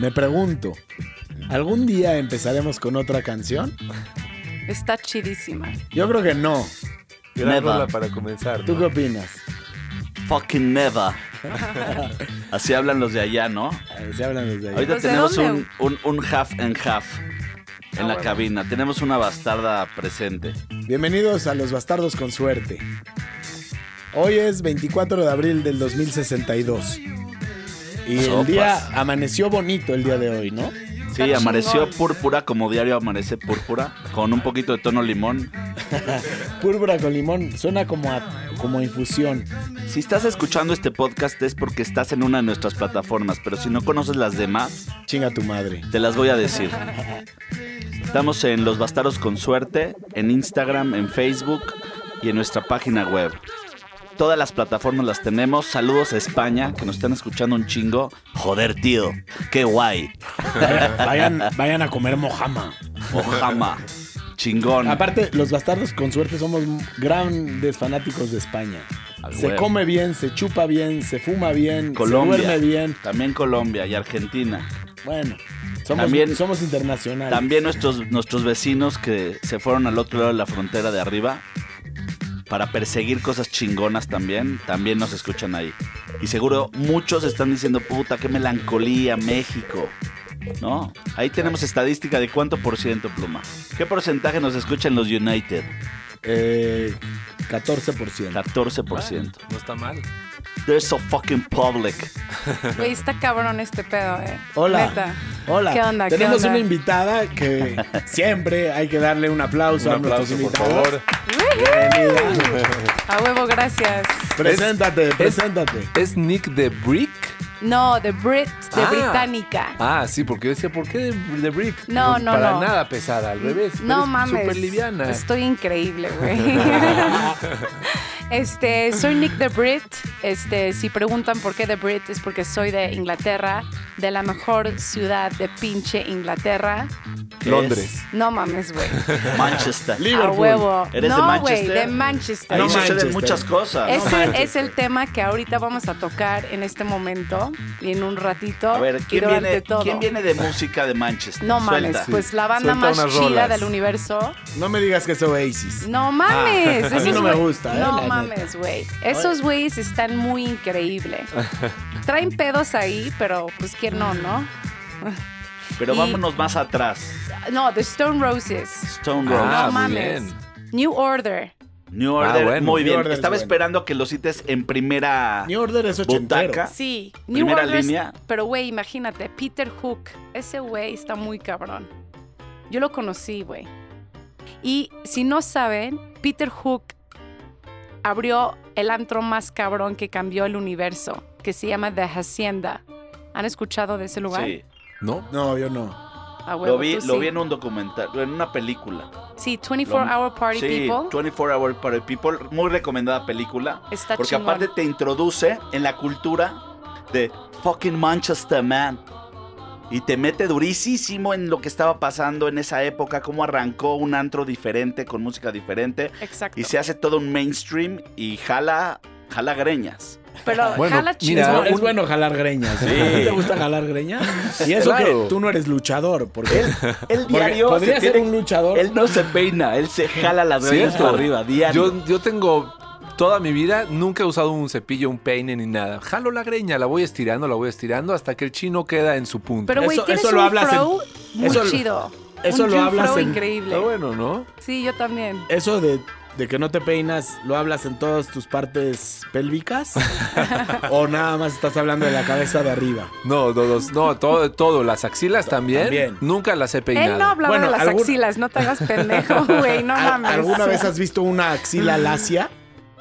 Me pregunto, ¿algún día empezaremos con otra canción? Está chidísima. Yo creo que no. Gran Never. rola para comenzar. ¿Tú ¿no? qué opinas? Fucking never. Así hablan los de allá, ¿no? Eh, Se hablan desde ahí. Ahorita ¿Los de tenemos un, dónde? un, un half and half en Ah, la bueno. cabina. Tenemos una bastarda presente. Bienvenidos a Los Bastardos con Suerte. Hoy es 24 de abril del 2062. Y el día amaneció bonito el día de hoy, ¿no? Sí, Está amaneció chingón. púrpura como diario amanece púrpura, con un poquito de tono limón. Púrpura con limón suena como a, como a infusión. Si estás escuchando este podcast es porque estás en una de nuestras plataformas, pero si no conoces las demás, Chinga tu madre. te las voy a decir. Estamos en Los Bastardos con Suerte, en Instagram, en Facebook y en nuestra página web. Todas las plataformas las tenemos. Saludos a España, que nos están escuchando un chingo. Joder, tío, qué guay. Vayan, vayan, a comer mojama. Ojama, chingón. Aparte, los bastardos con suerte somos grandes fanáticos de España. Al Se huevo. come bien, se chupa bien, se fuma bien, Colombia. se duerme bien. También Colombia y Argentina. Bueno, somos, También- somos internacionales. También nuestros, nuestros vecinos que se fueron al otro lado de la frontera de arriba para perseguir cosas chingonas también, también nos escuchan ahí. Y seguro muchos están diciendo, puta, qué melancolía, México. ¿No? Ahí tenemos estadística de cuánto por ciento, Pluma. ¿Qué porcentaje nos escuchan los United? Eh, 14%. 14%. No está mal. They're so fucking public. Güey, está cabrón este pedo, eh. Hola. Neta. Hola. ¿Qué onda? ¿Qué Tenemos onda? una invitada que siempre hay que darle un aplauso Un a nuestros aplauso, por invitados. favor. Bienvenida. A huevo, gracias. Preséntate, preséntate. ¿Es Nick de Brick? No, de Brit, de Ah. Británica. Ah, sí, porque yo decía, ¿por qué de, de Brick? No, Pues no, Para no. nada pesada, al revés. No mames. Súper liviana. Estoy increíble, güey. este, soy Nick the Brit. Este, si preguntan por qué The Brit, es porque soy de Inglaterra, de la mejor ciudad de pinche Inglaterra. Londres. No mames, güey. Manchester. A Liverpool. huevo. ¿Eres de no, güey, Manchester? de Manchester. Ahí No suceden Manchester. muchas cosas. Ese es el tema que ahorita vamos a tocar en este momento y en un ratito. A ver, ¿quién durante viene, todo. ¿quién viene de música de Manchester? No mames, Suelta. pues la banda Suelta más chida rolas. del universo. No me digas que es Oasis. No mames. Ah, a mí no me güey- gusta, eh, No mames, güey. Esos güeyes están muy increíbles. Traen pedos ahí, pero pues no, ¿no? Pero y- vámonos más atrás. No, The Stone Roses. Stone Roses. Ah, no muy mames. bien. New Order. New Order, Ah, bueno. muy New bien. Order es Estaba bueno. esperando que lo cites en primera. New Order es ochentero. Butaca. Sí, New Primera Order. es- línea. Pero güey, imagínate, Peter Hook. Ese güey está muy cabrón. Yo lo conocí, güey. Y si no saben, Peter Hook abrió el antro más cabrón que cambió el universo, que se llama The Hacienda. ¿Han escuchado de ese lugar? Sí. ¿No? No, yo no. A huevo, Lo vi, tú lo sí. vi en un documental, en una película. Sí, 24 Lo- Hour Party sí, People. 24 Hour Party People. Muy recomendada película. Está porque chingón. aparte te introduce en la cultura de fucking Manchester, man. Y te mete durísimo en lo que estaba pasando en esa época, cómo arrancó un antro diferente, con música diferente. Exacto. Y se hace todo un mainstream y jala, jala greñas. Pero Bueno, jala Es, mira, es bueno jalar greñas. ¿eh? Sí. ¿A ti te gusta jalar greñas? Y eso Claro. que tú no eres luchador, porque El porque diario podría se ser tiene- un luchador. Él no se peina, él se jala las greñas para arriba, diario. Yo, yo tengo toda mi vida, nunca he usado un cepillo, un peine ni nada. Jalo la greña, la voy estirando, la voy estirando hasta que el chino queda en su punto. Pero güey, Eso- tienes eso lo un hablas en- flow muy eso chido. eso un lo hablas flow en- increíble. Está bueno, ¿no? Sí, yo también. Eso de, de que no te peinas, ¿lo hablas en todas tus partes pélvicas? ¿O nada más estás hablando de la cabeza de arriba? No, no, no, no, todo, todo, las axilas también, También. nunca las he peinado. Él no hablaba Bueno, de las algún- axilas, no te hagas pendejo, güey, no ¿Al- mames. ¿Alguna vez has visto una axila lacia?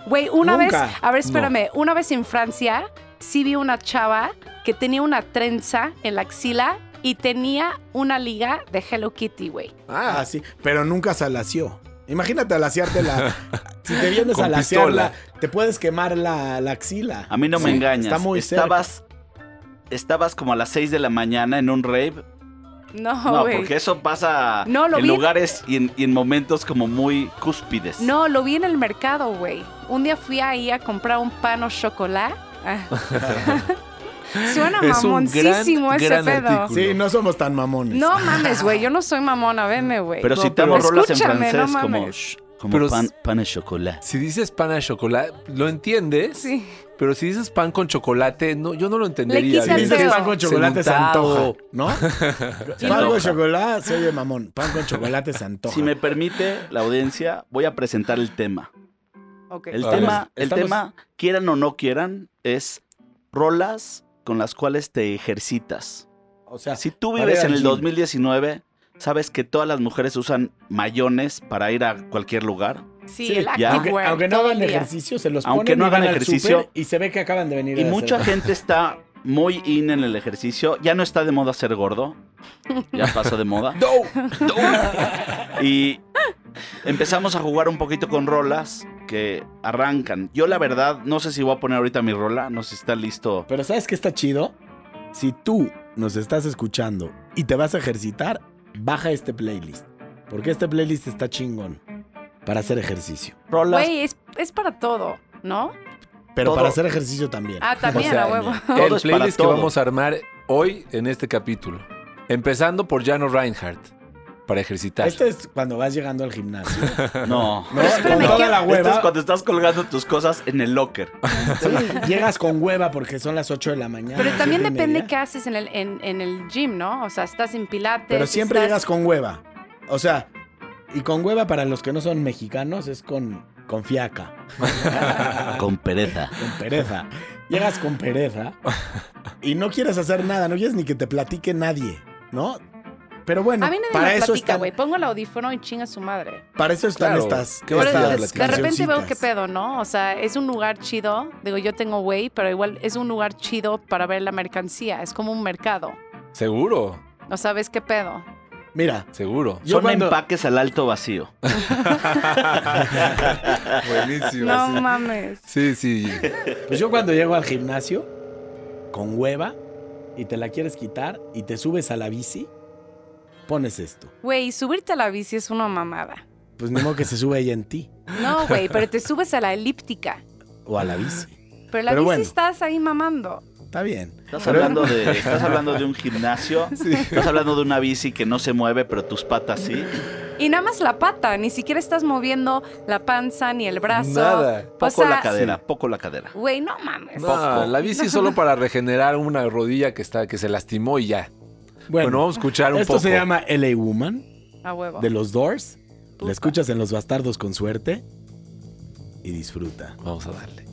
Güey, una Nunca. vez, a ver, espérame, una vez en Francia sí vi una chava que tenía una trenza en la axila y tenía una liga de Hello Kitty, güey. Ah, Ah, sí, pero nunca se alació. Imagínate alaciarte la... Si te vienes a alaciarla, pistola. te puedes quemar la, la axila. A mí no me Sí, engañas. Está muy estabas, estabas como a las 6 de la mañana en un rave. No, No, porque eso pasa No, lo en vi- lugares y en, y en momentos como muy cúspides. No, lo vi en el mercado, güey. Un día fui ahí a comprar un pan o chocolate. Suena Es un mamoncísimo gran, ese gran pedo. artículo. Sí, no somos tan mamones. No mames, güey. Yo no soy mamona, veme, güey. Pero No, citamos pero- rolas en francés no como, como Pero pan, pan de chocolate. Si dices pan a chocolate, lo entiendes. Sí. Pero si dices pan con chocolate, no, yo no lo entendería. Si dices pan con chocolate se antoja, ¿no? pan con chocolate se oye mamón. Pan con chocolate se antoja. Si me permite la audiencia, voy a presentar el tema. Ok. El tema, el estamos- tema, quieran o no quieran, es rolas con las cuales te ejercitas. O sea, Si tú vives en el gym. 2019, sabes que todas las mujeres usan mayones para ir a cualquier lugar. Sí, Sí, el ya. aunque, activewear. aunque no hagan ejercicio, se los Aunque ponen no y hagan ejercicio. y se ve que acaban de venir Y a mucha hacer- gente está muy in en el ejercicio. Ya no está de moda ser gordo. Ya pasó de moda. Y empezamos a jugar un poquito con rolas que arrancan. Yo la verdad, no sé si voy a poner ahorita mi rola, no sé si está listo. Pero ¿sabes qué está chido? Si tú nos estás escuchando y te vas a ejercitar, baja este playlist. Porque este playlist está chingón para hacer ejercicio. Rolas. Güey, es, es para todo, ¿no? Pero Todo. para hacer ejercicio también. Ah, también, O sea, a huevo. El playlist que vamos a armar hoy en este capítulo. Empezando por Jano Reinhardt, para ejercitar. Este es cuando vas llegando al gimnasio. No. ¿no? espérame, con toda la Esto hueva. es cuando estás colgando tus cosas en el locker. Sí, llegas con hueva porque son las 8 de la mañana. Pero también depende qué haces en el, en, en el gym, ¿no? O sea, estás en pilates. Pero siempre estás- llegas con hueva. O sea, y con hueva para los que no son mexicanos es con, con fiaca, Con pereza. con pereza. Llegas con pereza y no quieres hacer nada, no quieres ni que te platique nadie, ¿no? Pero bueno, A mí nadie para, me eso platica, están, güey. Pongo el audífono y chinga su madre. para eso están Claro, estas, ¿qué vas a Pero estas de repente veo qué pedo, ¿no? O sea, es un lugar chido. Digo, yo tengo güey, pero igual es un lugar chido para ver la mercancía. Es como un mercado. Seguro, ¿No sabes qué pedo? Mira, seguro. yo Son cuando, empaques al alto vacío. Buenísimo. No sí. mames. Sí, sí. pues yo cuando llego al gimnasio con hueva y te la quieres quitar y te subes a la bici, pones esto. Güey, subirte a la bici es una mamada. Pues ni modo que se sube ella en ti No, güey, pero te subes a la elíptica. o a la bici. Pero la Pero bici bueno. estás ahí mamando. Está bien. Estás Pero- hablando, de, estás hablando de un gimnasio. Estás hablando de una bici que no se mueve, pero tus patas sí. Y nada más la pata, ni siquiera estás moviendo la panza ni el brazo. Nada. O Poco sea, la cadera, poco la cadera. Güey, no mames. No, la bici es solo para regenerar una rodilla que está que se lastimó y ya. Bueno, Bueno, vamos a escuchar un esto poco. se llama LA Woman A huevo. de los Doors. Puta. La escuchas en Los Bastardos con suerte y disfruta. Vamos a darle.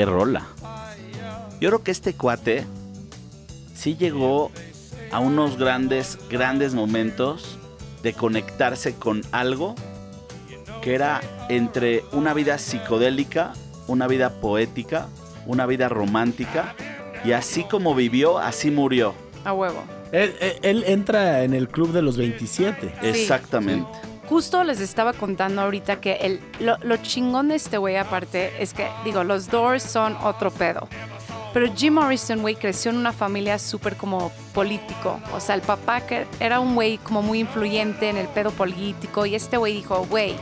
Qué rola. Yo creo que este cuate sí llegó a unos grandes, grandes momentos de conectarse con algo que era entre una vida psicodélica, una vida poética, una vida romántica, y así como vivió, así murió. A huevo. Él, él- él entra en el club de los 27. Exactamente. Justo les estaba contando ahorita que el, lo, lo chingón de este güey aparte es que, digo, los Doors son otro pedo. Pero Jim Morrison, güey, creció en una familia súper como político. O sea, el papá que era un güey como muy influyente en el pedo político. Y este güey dijo, güey,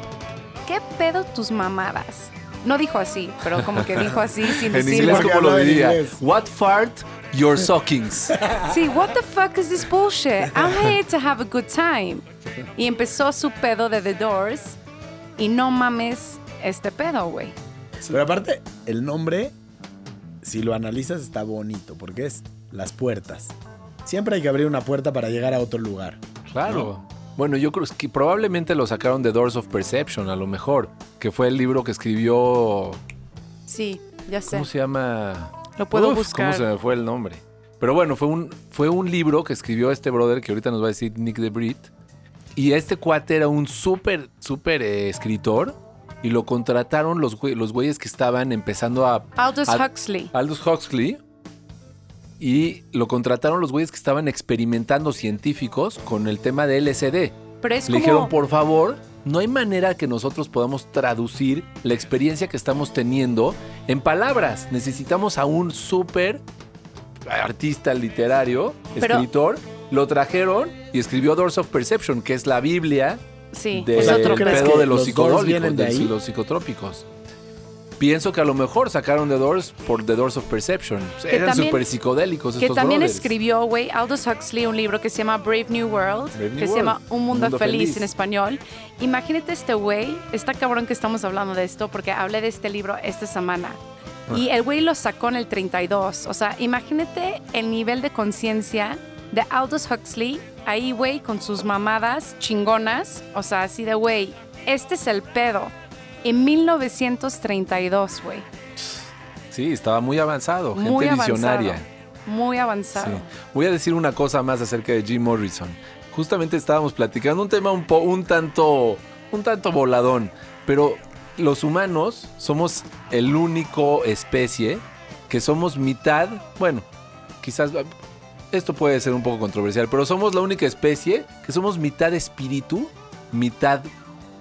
¿qué pedo tus mamadas? No dijo así, pero como que dijo así sin En decirlo. inglés, porque ¿cómo lo en diría? inglés. What fart? Your stockings. Sí, what the fuck is this bullshit? I'm here to have a good time. Y empezó su pedo de The Doors. Y no mames este pedo, güey. Pero aparte, el nombre, si lo analizas, está bonito, porque es las puertas. Siempre hay que abrir una puerta para llegar a otro lugar. Claro. Bueno, yo creo que probablemente lo sacaron de Doors of Perception, a lo mejor, que fue el libro que escribió. Sí, ya sé. ¿Cómo se llama? Lo puedo Uf, buscar. ¿Cómo se me fue el nombre? Pero bueno, fue un, fue un libro que escribió este brother que ahorita nos va a decir Nick DeBrit. Y este cuate era un súper, súper eh, escritor. Y lo contrataron los, los güeyes que estaban empezando a. Aldous a- Huxley. Aldous Huxley. Y lo contrataron los güeyes que estaban experimentando científicos con el tema de LSD. Pero es Le como... dijeron, por favor, no hay manera que nosotros podamos traducir la experiencia que estamos teniendo en palabras. Necesitamos a un súper artista literario, Pero- escritor. Lo trajeron y escribió Doors of Perception, que es la Biblia Sí, del es otro ¿tú crees pedo. de los los psicodélicos, de de ahí? los psicotrópicos. Pienso que a lo mejor sacaron The Doors por The Doors of Perception. Eran también- súper psicodélicos Que estos también brothers. escribió, güey, Aldous Huxley un libro que se llama Brave New World, Brave New que se World. llama Un Mundo, Mundo feliz, Feliz. en español. Imagínate este güey, está cabrón que estamos hablando de esto porque hablé de este libro esta semana. Y el güey lo sacó en el 32. O sea, imagínate el nivel de conciencia de Aldous Huxley ahí, güey, con sus mamadas chingonas. O sea, así de, güey, este es el pedo. En 1932, güey. Sí, estaba muy avanzado, gente Muy avanzado. visionaria. Muy avanzado. Sí. Voy a decir una cosa más acerca de Jim Morrison. Justamente estábamos platicando un tema un, po- un tanto un tanto voladón, pero los humanos somos el único especie que somos mitad, bueno, quizás esto puede ser un poco controversial, pero somos la única especie que somos mitad espíritu, mitad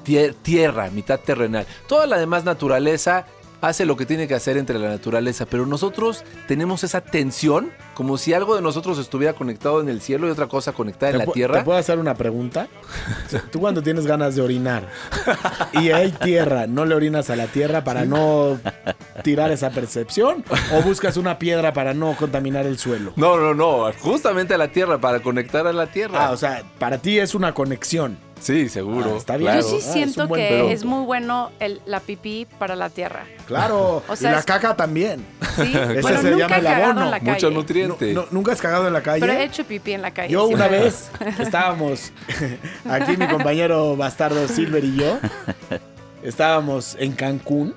tie- tierra, mitad terrenal. Toda la demás naturaleza hace lo que tiene que hacer entre la naturaleza, pero nosotros tenemos esa tensión como si algo de nosotros estuviera conectado en el cielo y otra cosa conectada en ¿Te la tierra. ¿Te puedo hacer una pregunta? Tú cuando tienes ganas de orinar y hay tierra, ¿no le orinas a la tierra para no tirar esa percepción? ¿O buscas una piedra para no contaminar el suelo? No, no, no, justamente a la tierra para conectar a la tierra. Ah, o sea, para ti es una conexión. Sí, seguro. Ah, está bien. Yo sí Ah, es siento que es muy bueno el- la pipí para la tierra. Claro. O sea, y la es- caca también. Sí, Ese bueno, se nunca llama he el abono. en la calle. Mucho nutriente. no, ¿Nunca has cagado en la calle? Pero he hecho pipí en la calle. Yo sí, una vez estábamos, aquí mi compañero bastardo Silver y yo, estábamos en Cancún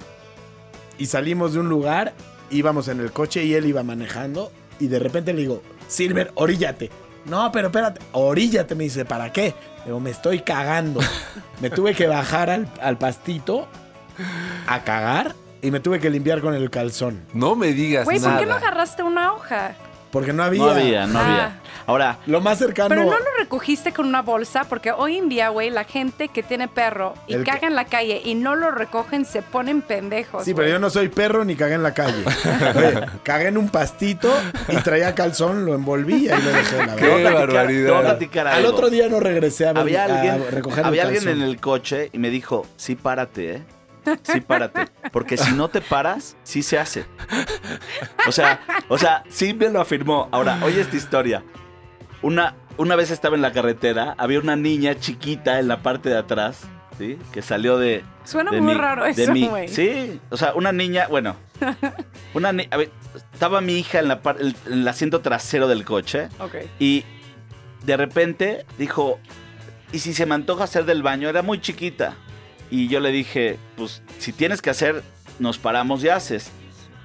y salimos de un lugar, íbamos en el coche y él iba manejando y de repente le digo, Silver, oríllate. No, pero espérate, oríllate, me dice, ¿para qué? Digo, me estoy cagando. Me tuve que bajar al, al pastito a cagar y me tuve que limpiar con el calzón. No me digas Güey, ¿por nada. qué no agarraste una hoja? Porque no había. No había, no Ah. había. Ahora, Lo más cercano. Pero no lo recogiste con una bolsa, porque hoy en día, güey, la gente que tiene perro y El que- caga en la calle y no lo recogen, se ponen pendejos. Sí, pero yo no soy perro ni cagué en la calle. Oye, cagué en un pastito y traía calzón, lo envolví y ahí lo dejé, la Qué a barbaridad. a Al otro día no regresé a, ver, había a alguien, recoger había el alguien en el coche y me dijo, sí, párate, ¿eh? Sí, párate. Porque si no te paras, sí se hace. O sea, o sea, sí me lo afirmó. Ahora, oye esta historia. Una, una vez estaba en la carretera, había una niña chiquita en la parte de atrás, ¿sí? Que salió de... Suena de muy mi- raro eso, güey. Sí, o sea, una niña, bueno, una ni- a ver, estaba mi hija en, la par- en el asiento trasero del coche Ok. y de repente dijo, ¿y si se me antoja hacer del baño? Era muy chiquita. Y yo le dije, pues si tienes que hacer, nos paramos y haces.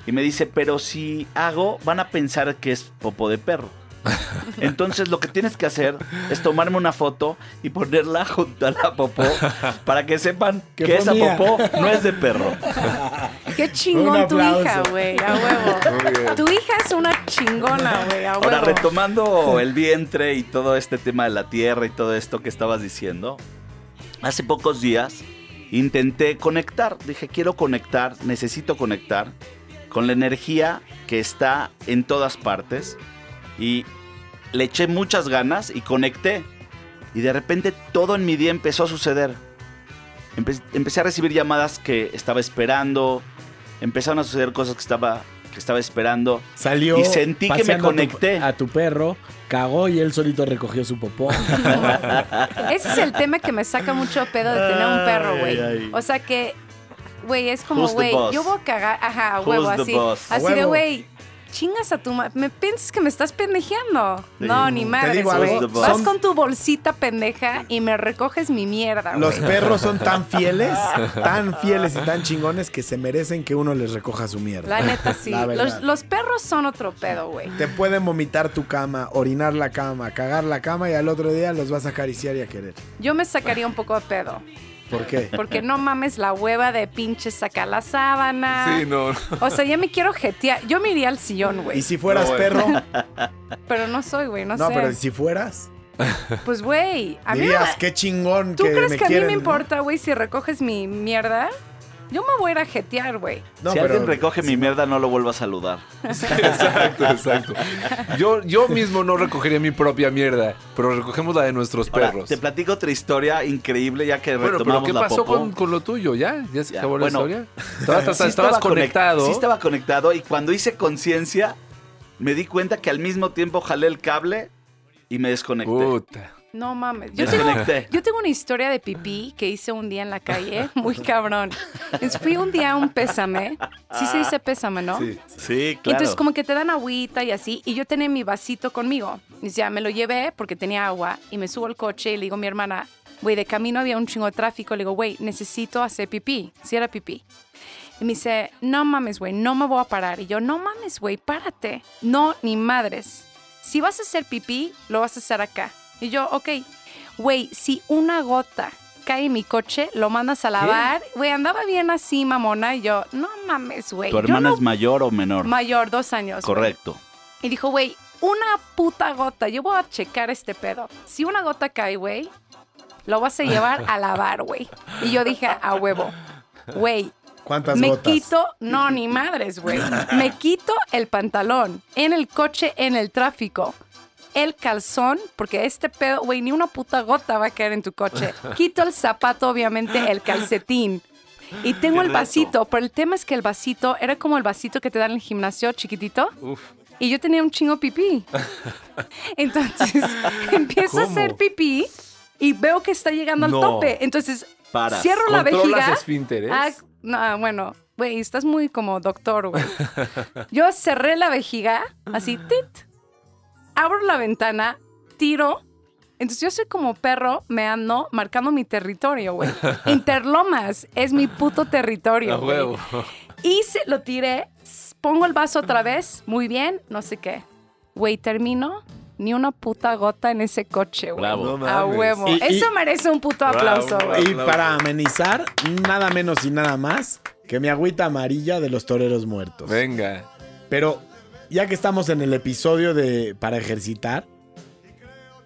Y me dice, pero si hago, van a pensar que es popo de perro. Entonces lo que tienes que hacer es tomarme una foto y ponerla junto a la popó para que sepan Que esa mía. popó no es de perro. Qué chingón tu hija, güey, a huevo. Tu hija es una chingona, güey, a huevo. Ahora, retomando el vientre y todo este tema de la tierra y todo esto que estabas diciendo, hace pocos días intenté conectar. Dije, quiero conectar, necesito conectar con la energía que está en todas partes. Y le eché muchas ganas y conecté. Y de repente todo en mi día empezó a suceder. Empe- empecé a recibir llamadas que estaba esperando. Empezaron a suceder cosas que estaba, que estaba esperando. Salió. Y sentí que me paseando a tu- conecté. A tu, perro, cagó y él solito recogió su popó. Ese es el tema que me saca mucho pedo de tener un perro, güey. O sea que, güey, es como, güey, yo voy a cagar, ajá, a huevo, así. Así de, güey, chingas a tu madre. ¿Me piensas que me estás pendejeando? Sí. No, ni algo, Vas con tu bolsita pendeja y me recoges mi mierda, Los güey. perros son tan fieles, tan fieles y tan chingones que se merecen que uno les recoja su mierda. La neta, sí. La los, los perros son otro pedo, güey. Te pueden vomitar tu cama, orinar la cama, cagar la cama y al otro día los vas a acariciar y a querer. Yo me sacaría un poco de pedo. ¿Por qué? Porque no mames la hueva de pinche sacar la sábana. Sí, no. O sea, ya me quiero jetear. Yo me iría al sillón, Y güey. si fueras No, perro, Pero no soy, güey, no, no, sé. pero si fueras, Pues, güey, a mí me dirías, da- qué chingón ¿Tú que crees me que a mí me importa, güey, si recoges mi mierda? Yo me voy a ir a jetear, güey. No, si pero- alguien recoge mi mierda, no lo vuelvo a saludar. Sí, exacto, exacto. Yo, yo mismo no recogería mi propia mierda, pero recogemos la de nuestros Ahora, perros. te platico otra historia increíble ya que Bueno, pero retomamos ¿qué la pasó con, con lo tuyo? ¿Ya? ¿Ya se Ya, acabó bueno. la historia? Estabas, Sí estabas estaba conect- conectado. Sí estaba conectado y cuando hice conciencia me di cuenta que al mismo tiempo jalé el cable y me desconecté. Puta. No mames. Yo tengo, yo tengo una historia de pipí que hice un día en la calle, muy cabrón. Entonces, fui un día a un pésame. Sí se dice pésame, ¿no? Sí. Sí, Y claro. entonces como que te dan agüita y así, y yo tenía mi vasito conmigo. Y ya me lo llevé porque tenía agua y me subo al coche y le digo a mi hermana, güey, de camino había un chingo de tráfico, le digo, güey, necesito hacer pipí, si era pipí. Y me dice, no mames, güey, no me voy a parar. Y yo, no mames, güey, párate. No, ni madres. Si vas a hacer pipí, lo vas a hacer acá. Y yo, ok. Güey, si una gota cae en mi coche, lo mandas a lavar. Güey, andaba bien así, mamona. Y yo, no mames, güey. ¿Tu hermana no es mayor o menor? Mayor, dos años. Correcto. Y dijo, güey, una puta gota. Yo voy a checar este pedo. Si una gota cae, güey, lo vas a llevar a lavar, güey. Y yo dije, a huevo. Güey, ¿Cuántas me gotas? quito, no, ni madres, güey. Me quito el pantalón en el coche, en el tráfico. El calzón, porque este pedo, güey, ni una puta gota va a caer en tu coche. Quito el zapato, obviamente, el calcetín. Y tengo el vasito, pero el tema es que el vasito era como el vasito que te dan en el gimnasio, chiquitito. Uf. Y yo tenía un chingo pipí. Entonces empiezo a hacer pipí y veo que está llegando No. al tope. Entonces Paras. cierro la ¿Controlas vejiga. esfínteres? Ah, no, bueno, güey, estás muy como doctor, güey. Yo cerré la vejiga, así, tit. Abro la ventana, tiro. Entonces yo soy como perro, me ando marcando mi territorio, güey. Interlomas es mi puto territorio, huevo. Y se lo tiré, pongo el vaso otra vez, muy bien, no sé qué. Güey, termino, ni una puta gota en ese coche, güey. Bravo. No A huevo. Y- y- Eso merece un puto aplauso, güey. Y para amenizar, nada menos y nada más que mi agüita amarilla de los toreros muertos. Venga. Pero ya que estamos en el episodio de para ejercitar,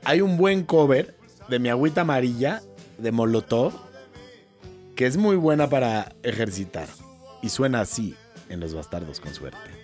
hay un buen cover de mi agüita amarilla de Molotov que es muy buena para ejercitar y suena así en Los Bastardos con suerte.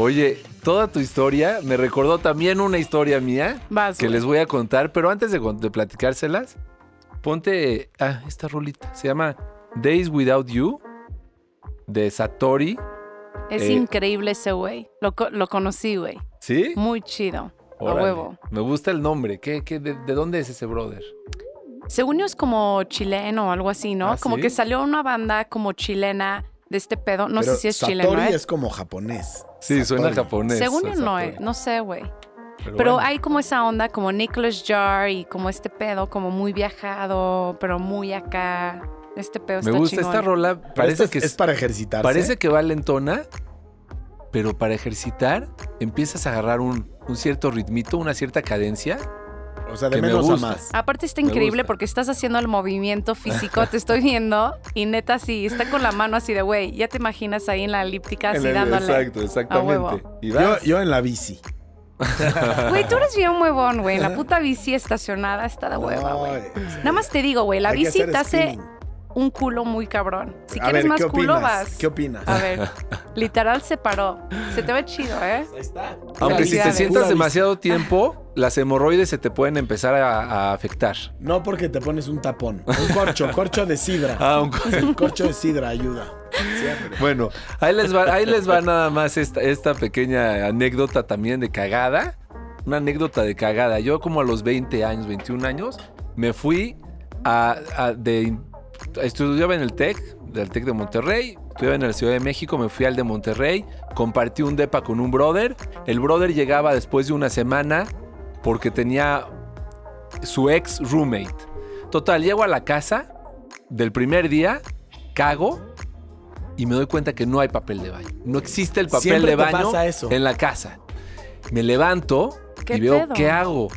Oye, toda tu historia me recordó también una historia mía Vas, que güey. les voy a contar, pero antes de, platicárselas, ponte ah, esta rolita. Se llama Days Without You de Satori. Es Eh, increíble ese güey. Lo, co- lo conocí, güey. ¿Sí? Muy chido. A huevo. Me gusta el nombre. ¿Qué, qué, de, de dónde es ese brother? Según yo es como chileno o algo así, ¿no? ¿Ah, como sí? que salió una banda como chilena de este pedo. No Pero sé si es Satori chileno, ¿eh? es como japonés. Sí, suena Satori. japonés. Según yo no, Satori. eh, no sé, güey. Pero bueno. hay como esa onda, como Nicholas Jar y como este pedo, como muy viajado, pero muy acá. Este pedo Me está gusta chingón. esta rola. Parece esto que es, es para ejercitarse. Parece que va lentona, pero para ejercitar empiezas a agarrar un, un cierto ritmito, una cierta cadencia. O sea, de que me menos a más. Aparte está Me increíble gusta. porque estás haciendo el movimiento físico, te estoy viendo y neta así, está con la mano así de güey, ya te imaginas ahí en la elíptica así el- dándole. Exacto, exactamente. huevo. Y Yo, en la bici. Güey, tú eres bien huevón, güey. La puta bici estacionada está de hueva, güey. Nada más te digo, güey, la bici te hace. Un culo muy cabrón. Si A quieres ver, más ¿qué culo, opinas? vas. ¿Qué opinas? A ver, literal se paró. Se te ve chido, ¿eh? Ahí está. Aunque si te sientas demasiado tiempo, las hemorroides se te pueden empezar a, a afectar. No porque te pones un tapón. Un corcho, corcho de sidra. Ah, un- El corcho de sidra ayuda. Siempre. Bueno, ahí les va, ahí les va nada más esta, esta pequeña anécdota también de cagada. Una anécdota de cagada. Yo como a los 20 años, 21 años, me fui a, a- de... Estudiaba en el TEC, del TEC de Monterrey. Estudiaba en la Ciudad de México, me fui al de Monterrey. Compartí un depa con un brother. El brother llegaba después de una semana porque tenía su ex roommate. Total, llego a la casa del primer día, cago y me doy cuenta que no hay papel de baño. No existe el papel Siempre de baño en la casa. Me levanto ¿Qué y veo pedo? qué hago.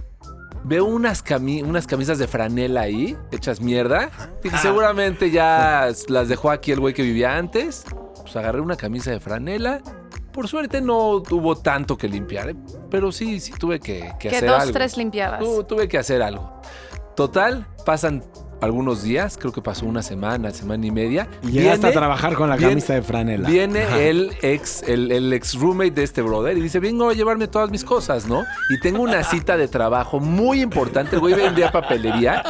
Veo unas, cami- unas camisas de franela ahí, hechas mierda. Dije, seguramente ya las dejó aquí el güey que vivía antes. Pues agarré una camisa de franela. Por suerte no tuvo tanto que limpiar, ¿eh? pero sí, sí tuve que, que Que hacer dos, algo. tres limpiadas. Tu- tuve que hacer algo. Total, pasan algunos días, creo que pasó una semana, semana y media. Y Viene- a trabajar con la viene- camisa de franela. Viene Ajá. el ex, el, el ex roommate de este brother y dice, vengo a llevarme todas mis cosas, ¿no? Y tengo una cita de trabajo muy importante, el güey vendía papelería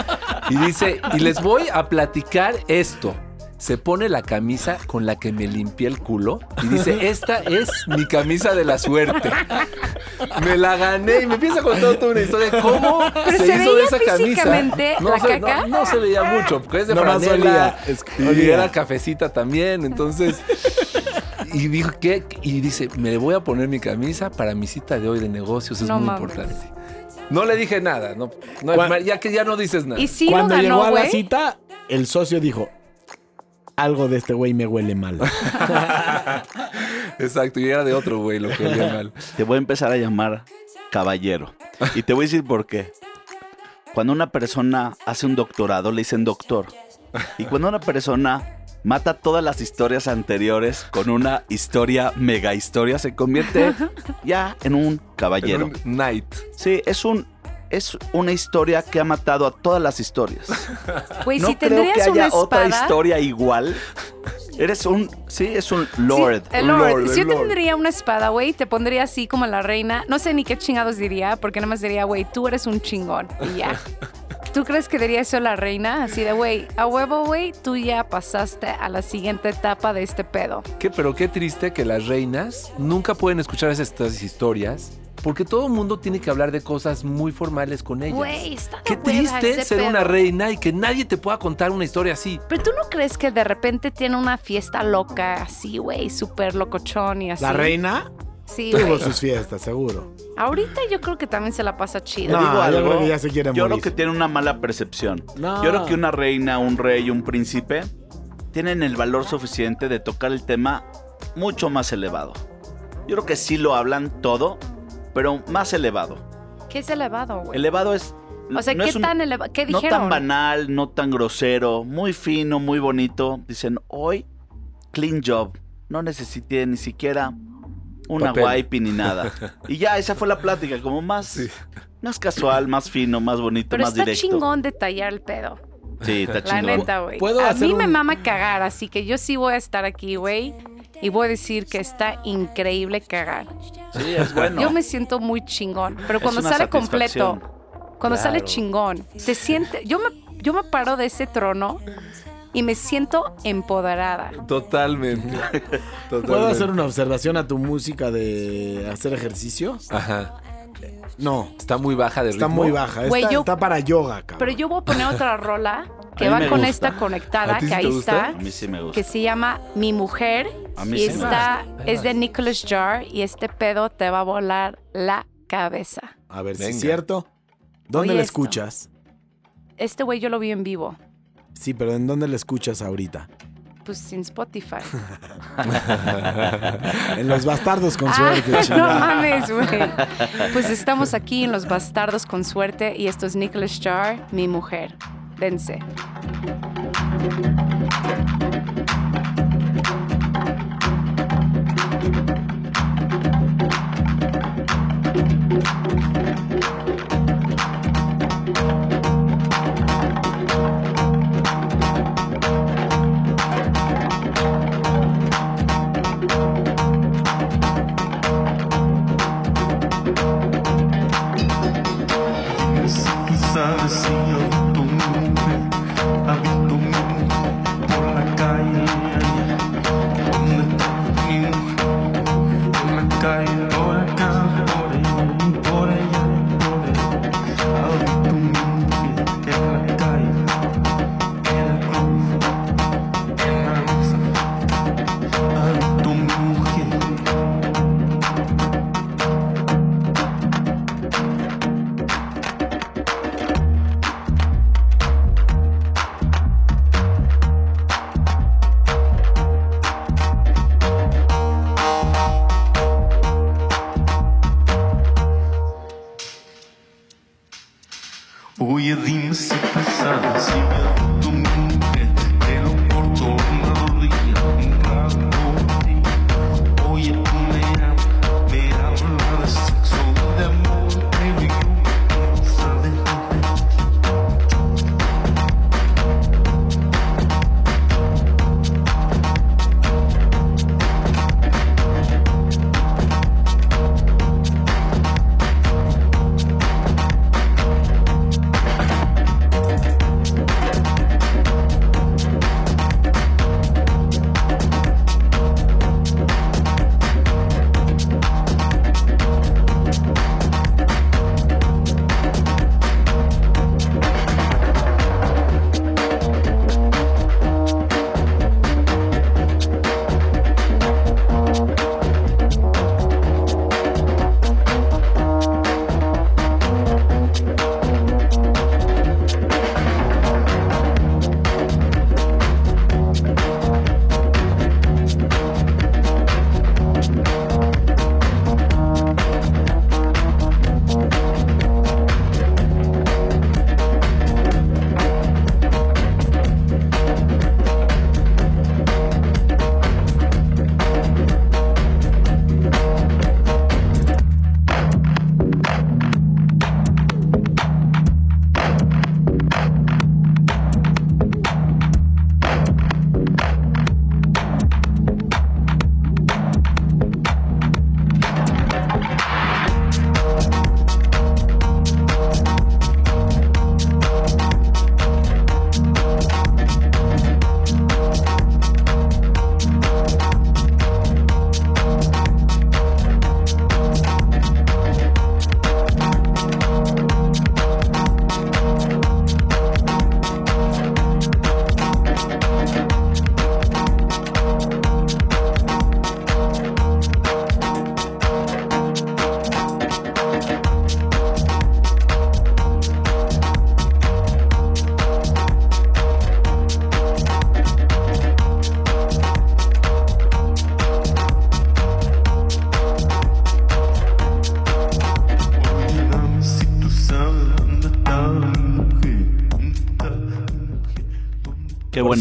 y dice, y les voy a platicar esto. Se pone la camisa con la que me limpié el culo y dice, esta es mi camisa de la suerte. Me la gané y me empieza a contar toda una historia de cómo Pero se, ¿se hizo de esa camisa. la se, caca? no, no se veía mucho, porque es de Nomás franela olía, es- y era cafecita también, entonces... Y dijo, ¿qué? Y dice, me voy a poner mi camisa para mi cita de hoy de negocios, es No muy mames. importante. No le dije nada, no, no, ya que ya no dices nada. Y sí Cuando llegó a la cita, el socio dijo, algo de este güey me huele mal. Exacto, y era de otro güey lo que olía mal. Te voy a empezar a llamar caballero. Y te voy a decir por qué. Cuando una persona hace un doctorado, le dicen doctor. Y cuando una persona mata todas las historias anteriores con una historia, mega historia, se convierte ya en un caballero. Un night. Sí, es un es una historia que ha matado a todas las historias. Güey, no si creo tendrías que haya una espada. otra historia igual. Eres un, sí, es un lord. Sí, el un Lord. lord, Si el yo Lord. tendría una espada, güey, te pondría así como la reina. No sé ni qué chingados diría, porque nada más diría, güey, tú eres un chingón. Y ya. ¿Tú crees que diría eso la reina? Así de, güey, a huevo, güey, tú ya pasaste a la siguiente etapa de este pedo. ¿Qué, pero qué triste que las reinas nunca pueden escuchar esas- estas historias porque todo el mundo tiene que hablar de cosas muy formales con ellas. Güey, está de Qué triste ese ser pedo. una reina y que nadie te pueda contar una historia así. Pero tú no crees que de repente tiene una fiesta loca así, güey, súper locochón y así. La reina Sí, tuvo sus fiestas, seguro. Ahorita yo creo que también se la pasa chido. No, digo yo algo, creo que ya se quiere Yo creo que tiene una mala percepción. No. Yo creo que una reina, un rey, un príncipe tienen el valor suficiente de tocar el tema mucho más elevado. Yo creo que sí lo hablan todo, pero más elevado. ¿Qué es elevado, güey? Elevado es. O sea, no ¿qué es un- tan elevado? ¿Qué No dijeron? tan banal, no tan grosero, muy fino, muy bonito. Dicen, hoy, clean job. No necesité ni siquiera una Papel. wipe ni nada. Y ya, esa fue la plática, como más, más casual, más fino, más bonito, Pero más está directo. chingón detallar el pedo. Sí, está La chingón. neta, güey. ¿Puedo A mí me mama cagar, así que yo sí voy a estar aquí, güey. Y voy a decir que está increíble cagar. Sí, es bueno. Yo me siento muy chingón. Pero cuando sale completo, cuando sale chingón, te siente. Yo me, yo me paro de ese trono y me siento empoderada. Totalmente. ¿Puedo hacer una observación a tu música de hacer ejercicio? Ajá. No, Está muy baja de está ritmo. muy baja. Está, yo- está para yoga, cabrón. Pero yo voy a poner otra rola que va con gusta. esta conectada, ¿A ti sí que ahí gusta? está. A mí sí me gusta. que se llama Mi Mujer A mí y sí me está gusta. es de Nicholas Jar y este pedo te va a volar la cabeza. A ver si es cierto. ¿Dónde Oye la esto. escuchas? Este güey yo lo vi en vivo, Sí, pero ¿en dónde la escuchas ahorita? pues en Spotify. En Los Bastardos con Ah, suerte, no mames, güey. Pues estamos aquí en Los Bastardos con suerte y esto es Nicholas Jar, Mi Mujer. Dense.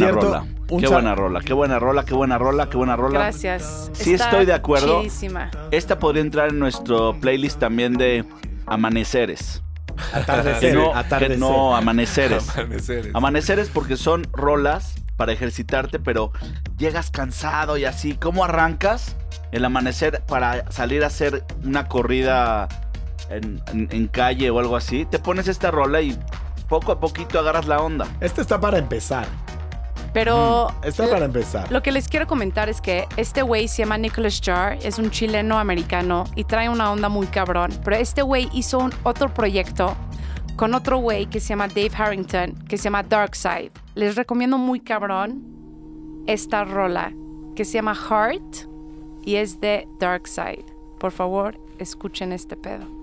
Cierto, rola. Qué buena rola, qué buena rola, qué buena rola, qué buena rola. Gracias. Sí Está estoy de acuerdo. chidísima. Esta podría entrar en nuestro playlist también de amaneceres. No, que atardecer. no, amaneceres. Amaneceres. Amaneceres porque son rolas para ejercitarte, pero llegas cansado y así. ¿Cómo arrancas el amanecer para salir a hacer una corrida en, en- en calle o algo así? Te pones esta rola y poco a poquito agarras la onda. Este está para empezar. Pero Está para empezar. lo que les quiero comentar es que este güey se llama Nicholas Jar, es un chileno americano y trae una onda muy cabrón. Pero este güey hizo un otro proyecto con otro güey que se llama Dave Harrington, que se llama Dark Side. Les recomiendo muy cabrón esta rola que se llama Heart y es de Dark Side. Por favor, escuchen este pedo.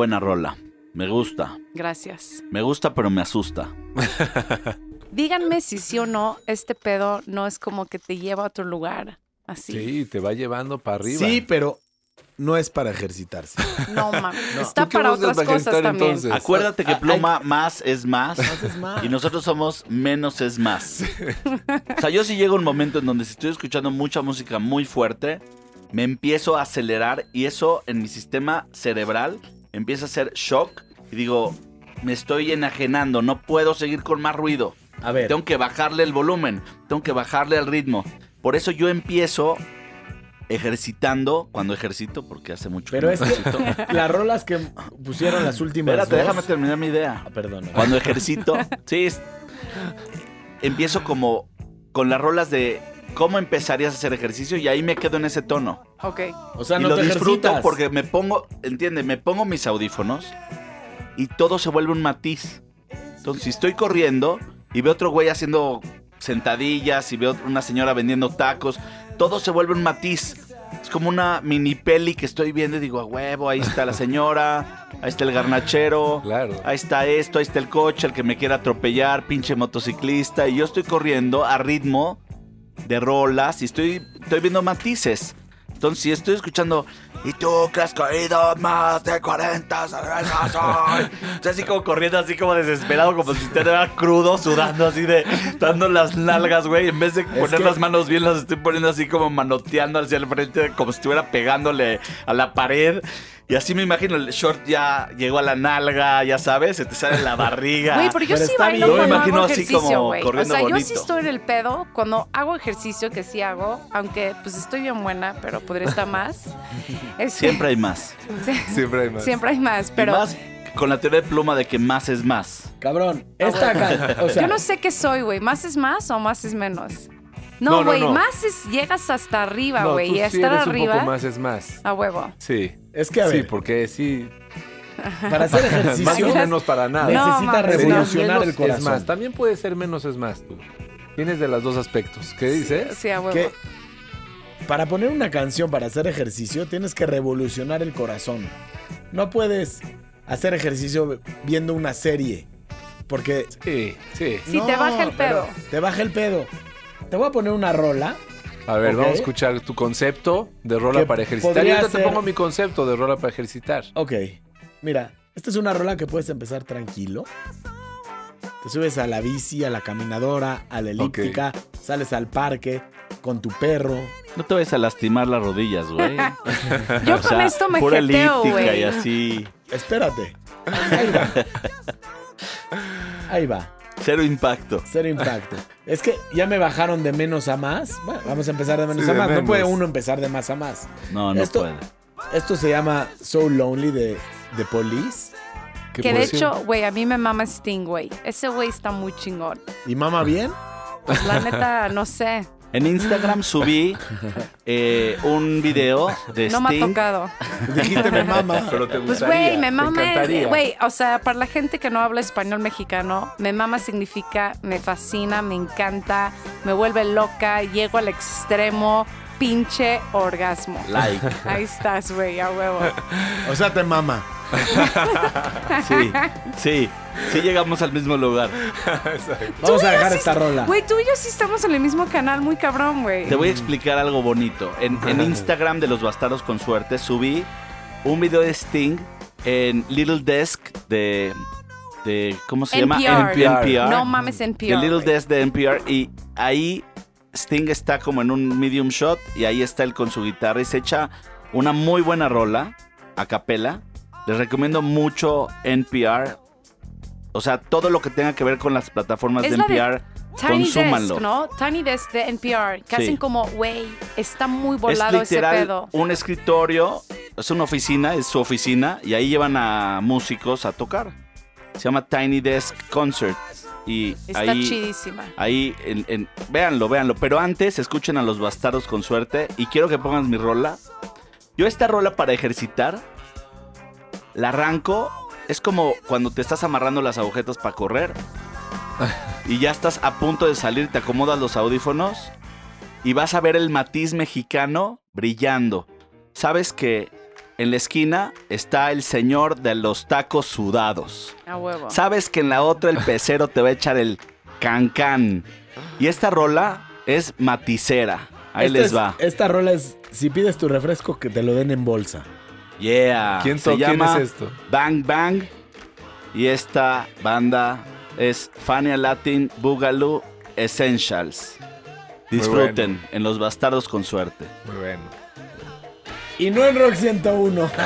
Buena rola. Me gusta. Gracias. Me gusta, pero me asusta. Díganme si sí o no, este pedo no es como que te lleva a otro lugar. Así. Sí, te va llevando para arriba. Sí, pero no es para ejercitarse. No mames. Está ¿Tú qué para otras para cosas también. entonces? Acuérdate que Ah, pluma más es más. es más. Y nosotros somos menos es más. O sea, yo sí llego a un momento en donde si estoy escuchando mucha música muy fuerte, me empiezo a acelerar y eso en mi sistema cerebral empieza a hacer shock y digo, me estoy enajenando, no puedo seguir con más ruido. A ver, Tengo que bajarle el volumen, tengo que bajarle al ritmo. Por eso yo empiezo ejercitando, cuando ejercito, porque hace mucho pero que es no que ejercito. las que pusieron las últimas Espérate, dos- déjame terminar mi idea. Ah, perdón. Cuando ejercito, sí, es- empiezo como con las rolas de cómo empezarías a hacer ejercicio y ahí me quedo en ese tono. Ok. O sea, y no lo te disfruto ejercitas. porque me pongo, entiende, me pongo mis audífonos y todo se vuelve un matiz. Entonces, si estoy corriendo y veo otro güey haciendo sentadillas y veo una señora vendiendo tacos, todo se vuelve un matiz. Es como una mini peli que estoy viendo y digo, a huevo, ahí está la señora, ahí está el garnachero, Claro. ahí está esto, ahí está el coche, el que me quiere atropellar, pinche motociclista, y yo estoy corriendo a ritmo de rolas y estoy, estoy viendo matices. Entonces, si estoy escuchando Y tú que has caído más de 40 cervezas hoy. Yo así como corriendo, así como desesperado, como si estuviera crudo, sudando así de dando las nalgas, güey. En vez de poner que- las manos bien, las estoy poniendo así como manoteando hacia el frente, como si estuviera pegándole a la pared. Y así me imagino, el short ya llegó a la nalga, ya sabes, se te sale la barriga. Güey, pero yo Pero sí está bailo bien. cuando Yo me imagino hago así como güey. O corriendo sea, yo bonito. sí estoy en el pedo cuando hago ejercicio que sí hago, aunque pues estoy bien buena, pero podría estar más. Siempre hay más. Siempre hay más. siempre hay más, Pero más con la teoría de pluma de que más es más. Cabrón, esta acá, o sea, yo no sé qué soy, güey. ¿Más es más o más es menos? No, No, no, güey, no. más es llegas hasta arriba, güey. y sí estar eres arriba un poco más es más. a huevo. Sí. es que a Sí, ver, porque sí. para hacer Más o ejercicio menos para nada. No, necesita revolucionar el corazón. Es más, también puede ser menos es más tú. Tienes de los dos aspectos. ¿Qué dices? Sí, a huevo. que para poner una canción para hacer ejercicio tienes que revolucionar el corazón. No puedes hacer ejercicio viendo una serie. Porque Sí, sí. Sí, te baja el pedo. Te baja el pedo. Te voy a poner una rola. A ver, vamos a escuchar tu concepto de rola para ejercitar. Y ahorita te pongo mi concepto de rola para ejercitar. Ok, mira, esta es una rola que puedes empezar tranquilo. Te subes a la bici, a la caminadora, a la elíptica, sales al parque con tu perro. No te vayas a lastimar las rodillas, güey. Yo O con esto me pura jeteo, elíptica güey. y así. Espérate. Ahí va. Ahí va. Cero impacto. Cero impacto. Es que ya me bajaron de menos a más. Bueno, vamos a empezar de menos Sí, a de más. No puede uno empezar de más a más. No, no Esto- puede. Esto se llama So Lonely de, de Police. ¿Qué Que de hecho, güey, a mí me mama Sting, güey. Ese güey está muy chingón. ¿Y mama bien? Pues la neta, no sé. En Instagram subí eh, un video de No me ha tocado. Dijiste me mama. Pero te Pues, gustaría, güey, me mama. encantaría. Güey, o sea, para la gente que no habla español mexicano, me mama significa me fascina, me encanta, me vuelve loca, llego al extremo, pinche orgasmo. Like. Ahí estás, güey, a huevo. O sea, te mama. Sí, sí. Sí llegamos al mismo lugar. Vamos a dejar sí- esta rola. Güey, tú y yo sí estamos en el mismo canal, muy cabrón, güey. Te voy a explicar algo bonito. En, en Instagram de los bastardos con suerte subí un video de Sting en Little Desk de. de ¿Cómo se llama? NPR. No mames, The NPR. Little güey. Desk de NPR. Y ahí Sting está como en un medium shot. Y ahí está él con su guitarra. Y se echa una muy buena rola a capela. Les recomiendo mucho NPR. O sea, todo lo que tenga que ver con las plataformas Es de la de NPR, Tiny consúmanlo. Desk, ¿no? Tiny Desk de NPR, que Sí. hacen como, güey, está muy Es volado ese literal pedo. un escritorio, es una oficina, es su oficina, y ahí llevan a músicos a tocar. Se llama Tiny Desk Concert. Y Está ahí, chidísima. ahí en, en- véanlo, véanlo. Pero antes escuchen a los bastardos con suerte. Y quiero que pongas mi rola. Yo esta rola para ejercitar, la arranco. Es como cuando te estás amarrando las agujetas para correr. Y ya estás a punto de salir, te acomodas los audífonos y vas a ver el matiz mexicano brillando. Sabes que en la esquina está el señor de los tacos sudados. A huevo. Sabes que en la otra el pecero te va a echar el cancán. Y esta rola es maticera. Ahí Esta les es- va. Esta rola es, si pides tu refresco, que te lo den en bolsa. Yeah. ¿Quién, Se quién llama es esto? Bang Bang. Y esta banda es Fania Latin Boogaloo Essentials. Disfruten en Los Bastardos con Suerte. Muy bueno. Y no en Rock 101.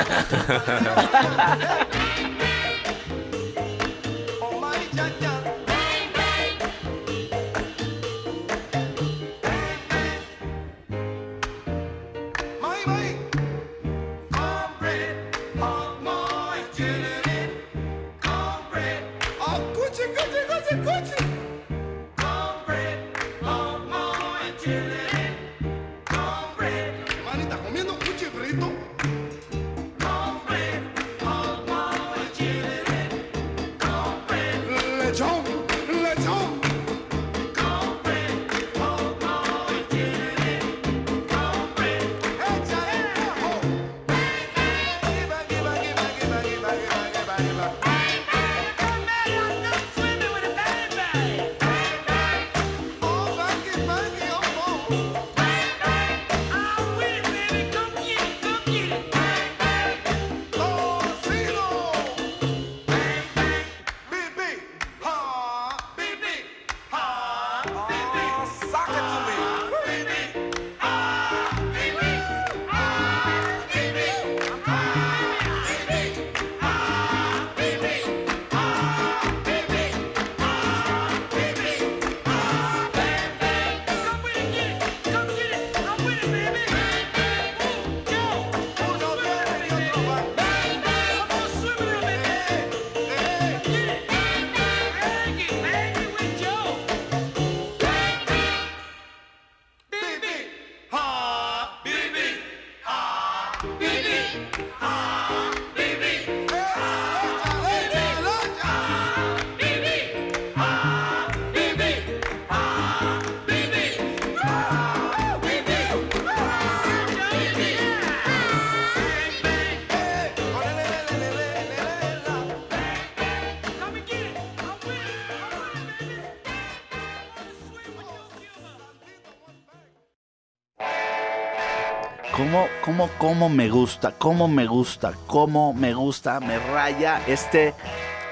¿Cómo, cómo, me gusta? ¿Cómo me gusta? ¿Cómo me gusta? Me raya este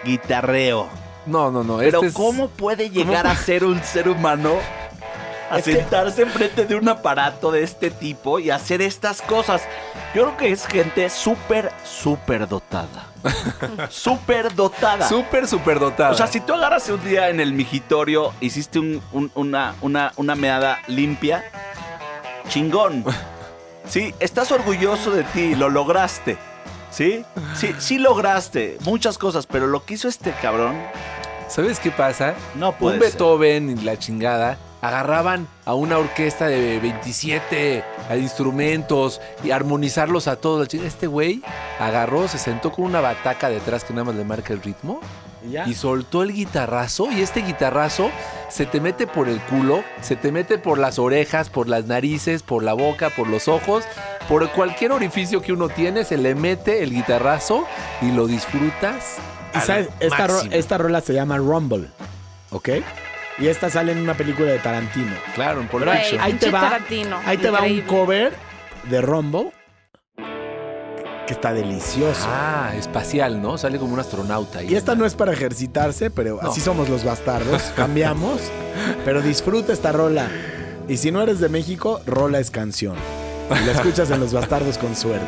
guitarreo. No, no, no. Pero este es- ¿cómo puede llegar a ser un ser humano a Es que- sentarse enfrente de un aparato de este tipo y hacer estas cosas? Yo creo que es gente súper, súper dotada. súper dotada. Súper, súper dotada. O sea, si tú agarras un día en el migitorio, hiciste un- un- una, una, una meada limpia, chingón. Sí, estás orgulloso de ti, lo lograste. ¿Sí? Sí, sí lograste muchas cosas, pero lo que hizo este cabrón, ¿Sabes qué pasa? no puede un ser. Beethoven y la chingada agarraban a una orquesta de 27 a instrumentos y armonizarlos a todos. Este güey agarró, se sentó con una bataca detrás que nada más le marca el ritmo Y ya. y soltó el guitarrazo y este guitarrazo se te mete por el culo, se te mete por las orejas, por las narices, por la boca, por los ojos, por cualquier orificio que uno tiene, se le mete el guitarrazo y lo disfrutas. Y al sabes, esta, ro- esta rola se llama Rumble, ¿ok? Y esta sale en una película de Tarantino. Claro, en Pulp ahí te va- Tarantino, Ahí te va un cover de Rumble que está delicioso. Ah, espacial, ¿no? Sale como un astronauta. ahí. Y esta no es para ejercitarse, pero No. así somos los bastardos. Cambiamos. pero disfruta esta rola. Y si no eres de México, rola es canción. Y la escuchas en los bastardos con suerte.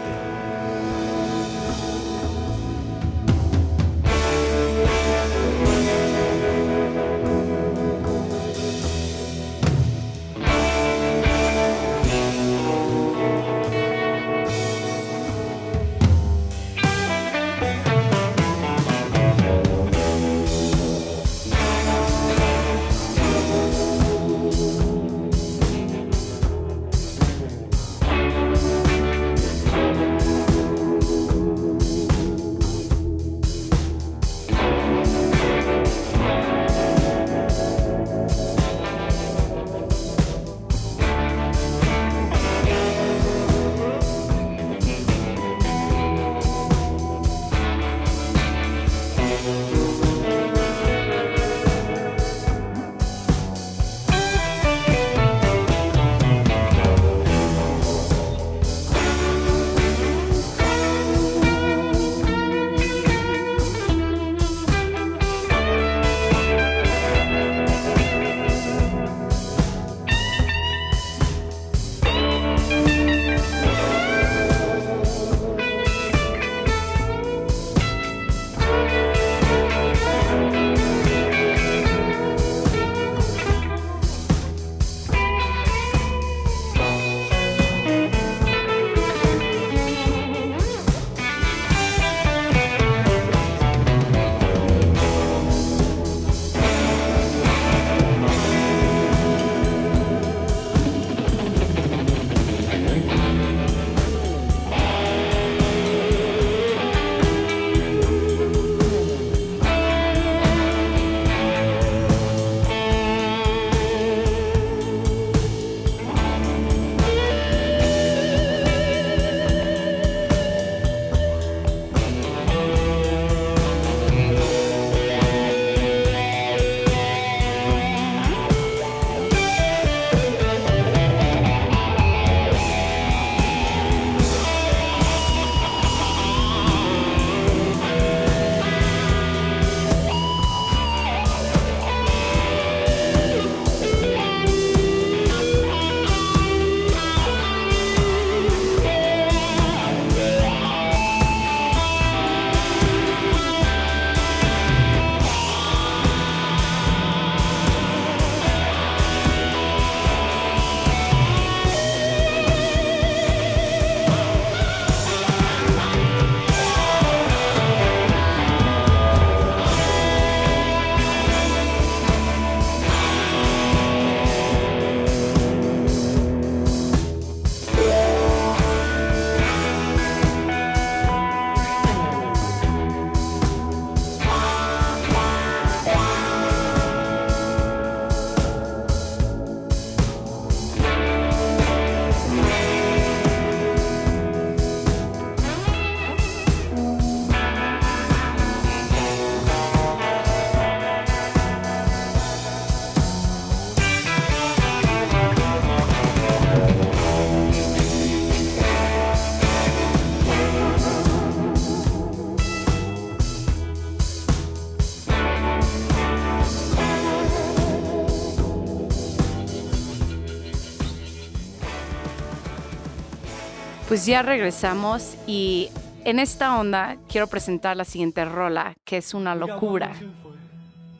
Pues ya regresamos y en esta onda quiero presentar la siguiente rola, que es una locura.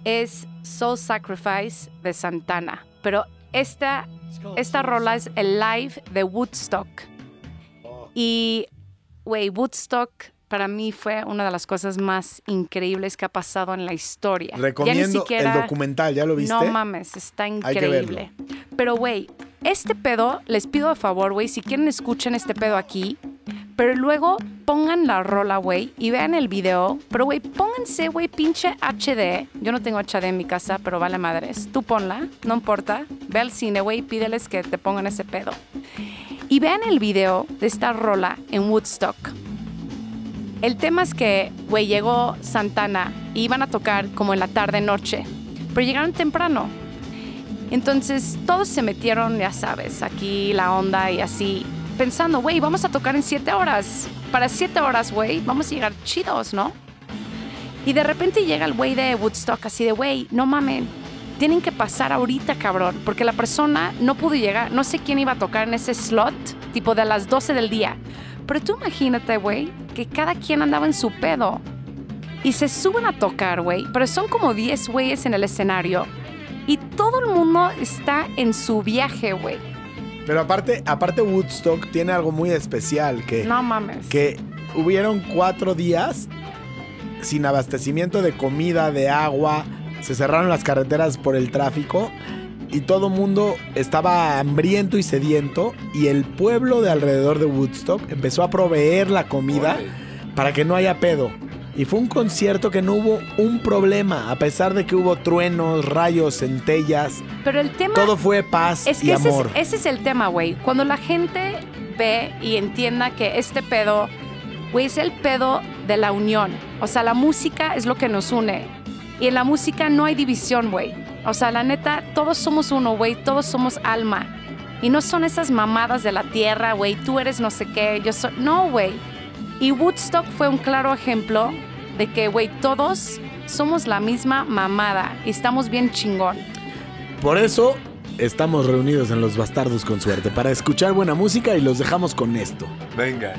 Es Soul Sacrifice de Santana, pero esta, esta rola es el live de Woodstock. Y, güey, Woodstock para mí fue una de las cosas más increíbles que ha pasado en la historia. Ya ni Recomiendo siquiera- el documental, ¿ya lo viste? no mames, está increíble. Pero, güey, este pedo, les pido de favor, güey, si quieren escuchen este pedo aquí, pero luego pongan la rola, güey, y vean el video. Pero, güey, pónganse, güey, pinche HD. Yo no tengo HD en mi casa, pero vale madres. Tú ponla, no importa. Ve al cine, güey, pídeles que te pongan ese pedo. Y vean el video de esta rola en Woodstock. El tema es que, güey, llegó Santana y iban a tocar como en la tarde-noche, pero llegaron temprano. Entonces todos se metieron, ya sabes, aquí la onda y así, pensando, güey, vamos a tocar en siete horas. Para siete horas, güey, vamos a llegar chidos, ¿no? Y de repente llega el güey de Woodstock así de, güey, no mamen, tienen que pasar ahorita, cabrón, porque la persona no pudo llegar, no sé quién iba a tocar en ese slot, tipo de las 12 del día. Pero tú imagínate, güey, que cada quien andaba en su pedo. Y se suben a tocar, güey, pero son como 10 güeyes en el escenario. Y todo el mundo está en su viaje, güey. Pero aparte, aparte Woodstock tiene algo muy especial que, No mames. que hubieron cuatro días sin abastecimiento de comida, de agua, se cerraron las carreteras por el tráfico y todo mundo estaba hambriento y sediento y el pueblo de alrededor de Woodstock empezó a proveer la comida para que no haya pedo. Y fue un concierto que no hubo un problema, a pesar de que hubo truenos, rayos, centellas, Pero el tema todo fue paz es y que es, amor. ese es el tema, güey. Cuando la gente ve y entienda que este pedo, güey, es el pedo de la unión. O sea, la música es lo que nos une. Y en la música no hay división, güey. O sea, la neta, todos somos uno, güey. Todos somos alma. Y no son esas mamadas de la tierra, güey. Tú eres no sé qué, yo soy... No, güey. Y Woodstock fue un claro ejemplo de que, güey, todos somos la misma mamada y estamos bien chingón. Por eso estamos reunidos en Los Bastardos con Suerte, para escuchar buena música y los dejamos con esto. Venga.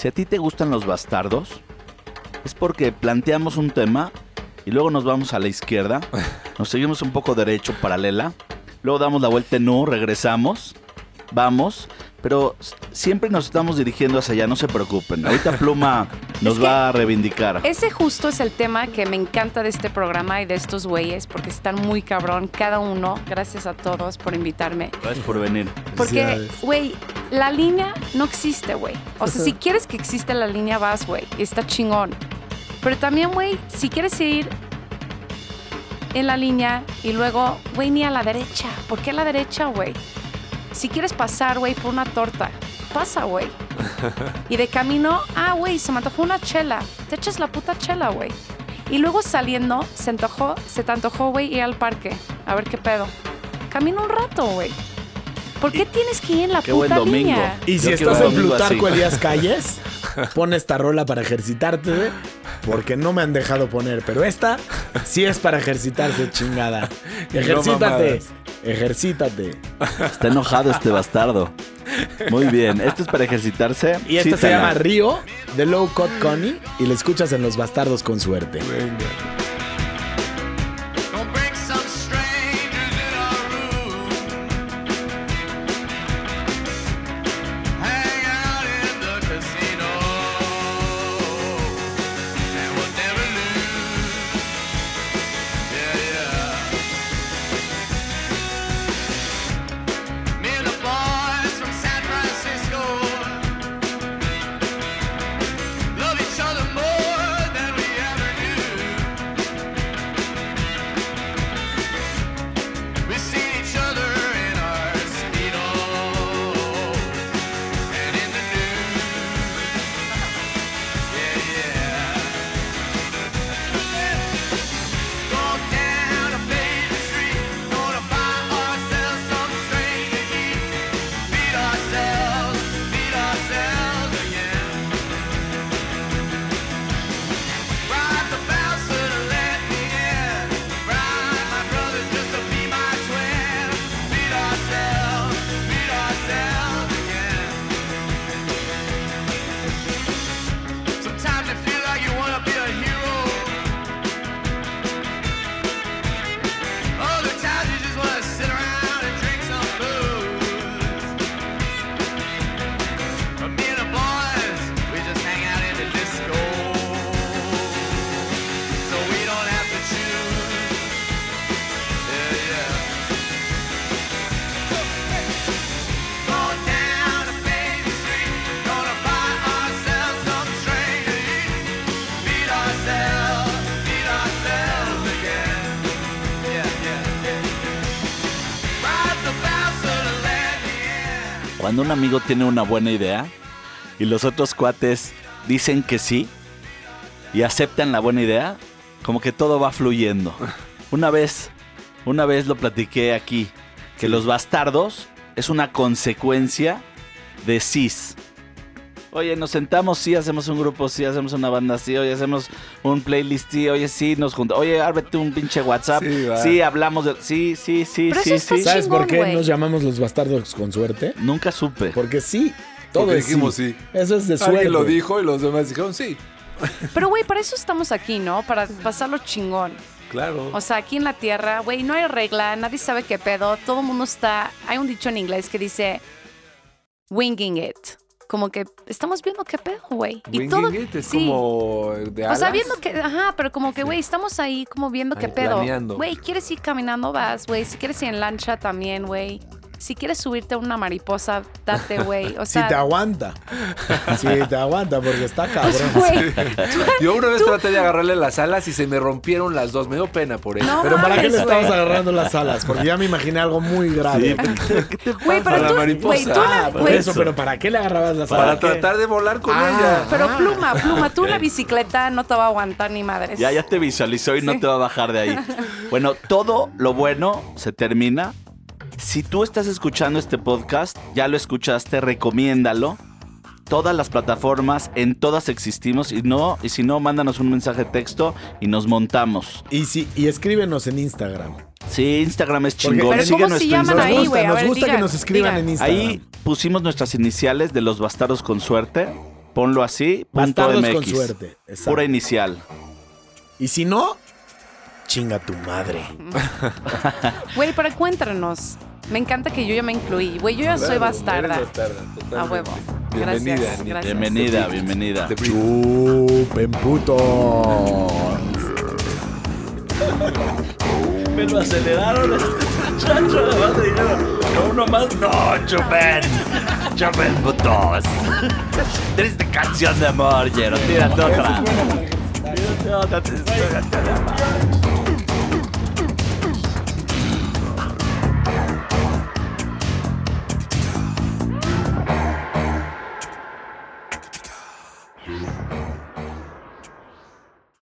Si a ti te gustan los bastardos, es porque planteamos un tema y luego nos vamos a la izquierda, nos seguimos un poco derecho, paralela, luego damos la vuelta en U, regresamos, vamos, pero siempre nos estamos dirigiendo hacia allá, no se preocupen. Ahorita Pluma nos que va a reivindicar. Ese justo es el tema que me encanta de este programa y de estos güeyes, porque están muy cabrón, cada uno. Gracias a todos por invitarme. Gracias por venir. Porque, güey, la línea no existe, güey. O sea, si quieres que exista la línea, vas, güey. Está chingón. Pero también, güey, si quieres ir en la línea y luego, güey, ni a la derecha. ¿Por qué a la derecha, güey? Si quieres pasar, güey, por una torta, pasa, güey. Y de camino, ah, güey, se me antojó una chela. Te echas la puta chela, güey. Y luego saliendo, se antojó, se te antojó, güey, ir al parque. A ver qué pedo. Camina un rato, güey. ¿Por qué tienes que ir en la Qué buen puta domingo. línea? Y si Yo estás en domingo Plutarco así. Elías Calles, pon esta rola para ejercitarte, ¿eh? porque no me han dejado poner. Pero esta sí es para ejercitarse, chingada. Ejercítate, ejercítate. Está enojado este bastardo. Muy bien, esto es para ejercitarse. Y esta se llama Río de Low Cut Connie y la escuchas en Los Bastardos con suerte. Cuando un amigo tiene una buena idea y los otros cuates dicen que sí y aceptan la buena idea, como que todo va fluyendo. Una vez, una vez lo platiqué aquí, que los bastardos es una consecuencia de cis. Oye, nos sentamos, sí, hacemos un grupo, sí, hacemos una banda, sí, oye, hacemos un playlist, sí, oye, sí, nos juntamos, oye, árbete un pinche WhatsApp, Sí, va. sí, hablamos de, sí, sí, sí, Pero sí, eso está sí. ¿Sabes por qué nos llamamos Los Bastardos con suerte? Nunca supe. Porque sí, todo Porque es dijimos sí. sí. Eso es de suerte. Alguien lo dijo y los demás dijeron sí. Pero, güey, para eso estamos aquí, ¿no? Para pasarlo chingón. Claro. O sea, aquí en la Tierra, güey, no hay regla, nadie sabe qué pedo, todo el mundo está... Hay un dicho en inglés que dice winging it. Como que estamos viendo qué pedo, güey. Y todo- es sí. como de O sea, alas. viendo que, ajá, pero como que, güey, estamos ahí como viendo qué pedo. Güey, ¿quieres ir caminando? Vas, güey. Si quieres ir en lancha también, güey. Si quieres subirte a una mariposa, date, güey. O Si te aguanta. Si te aguanta, porque está cabrón. Yo una vez traté de agarrarle las alas y se me rompieron las dos. Me dio pena por eso. No Pero ¿para qué le estabas agarrando las alas? Porque ya me imaginé algo muy grave. A pero la tú, mariposa. güey, tú la- Ah, por eso, pero ¿para qué le agarrabas las Para alas? tratar de volar con Ah. ella. Pero pluma, pluma, tú una bicicleta no te va a aguantar ni madres. Ya, ya te visualizó y no Sí. te va a bajar de ahí. Bueno, todo lo bueno se termina. Si tú estás escuchando este podcast, ya lo escuchaste, recomiéndalo. Todas las plataformas, en todas existimos. Y no, y si no, mándanos un mensaje de texto y nos montamos. Y, sí, y escríbenos en Instagram. Sí, Instagram es Porque- chingón. Pero Sigue ¿cómo se llaman Nos ahí, gusta, güey? A nos ver, gusta digan, que nos escriban digan. en Instagram. Ahí pusimos nuestras iniciales de los bastardos con suerte. Ponlo así, punto Bastardos MX. con suerte. Exacto. Pura inicial. Y si no, chinga tu madre. Güey, pero cuéntanos. Me encanta que yo ya me incluí. Güey, yo ya soy bastarda. A huevo. Gracias, Bienvenida, gracias. Bienvenida, bienvenida. Chupen puto. Me lo aceleraron este muchacho, además de dinero. Uno más, no, chupen. Chupen putos. Triste canción de amor, Jero. Tírate otra. Tírate otra.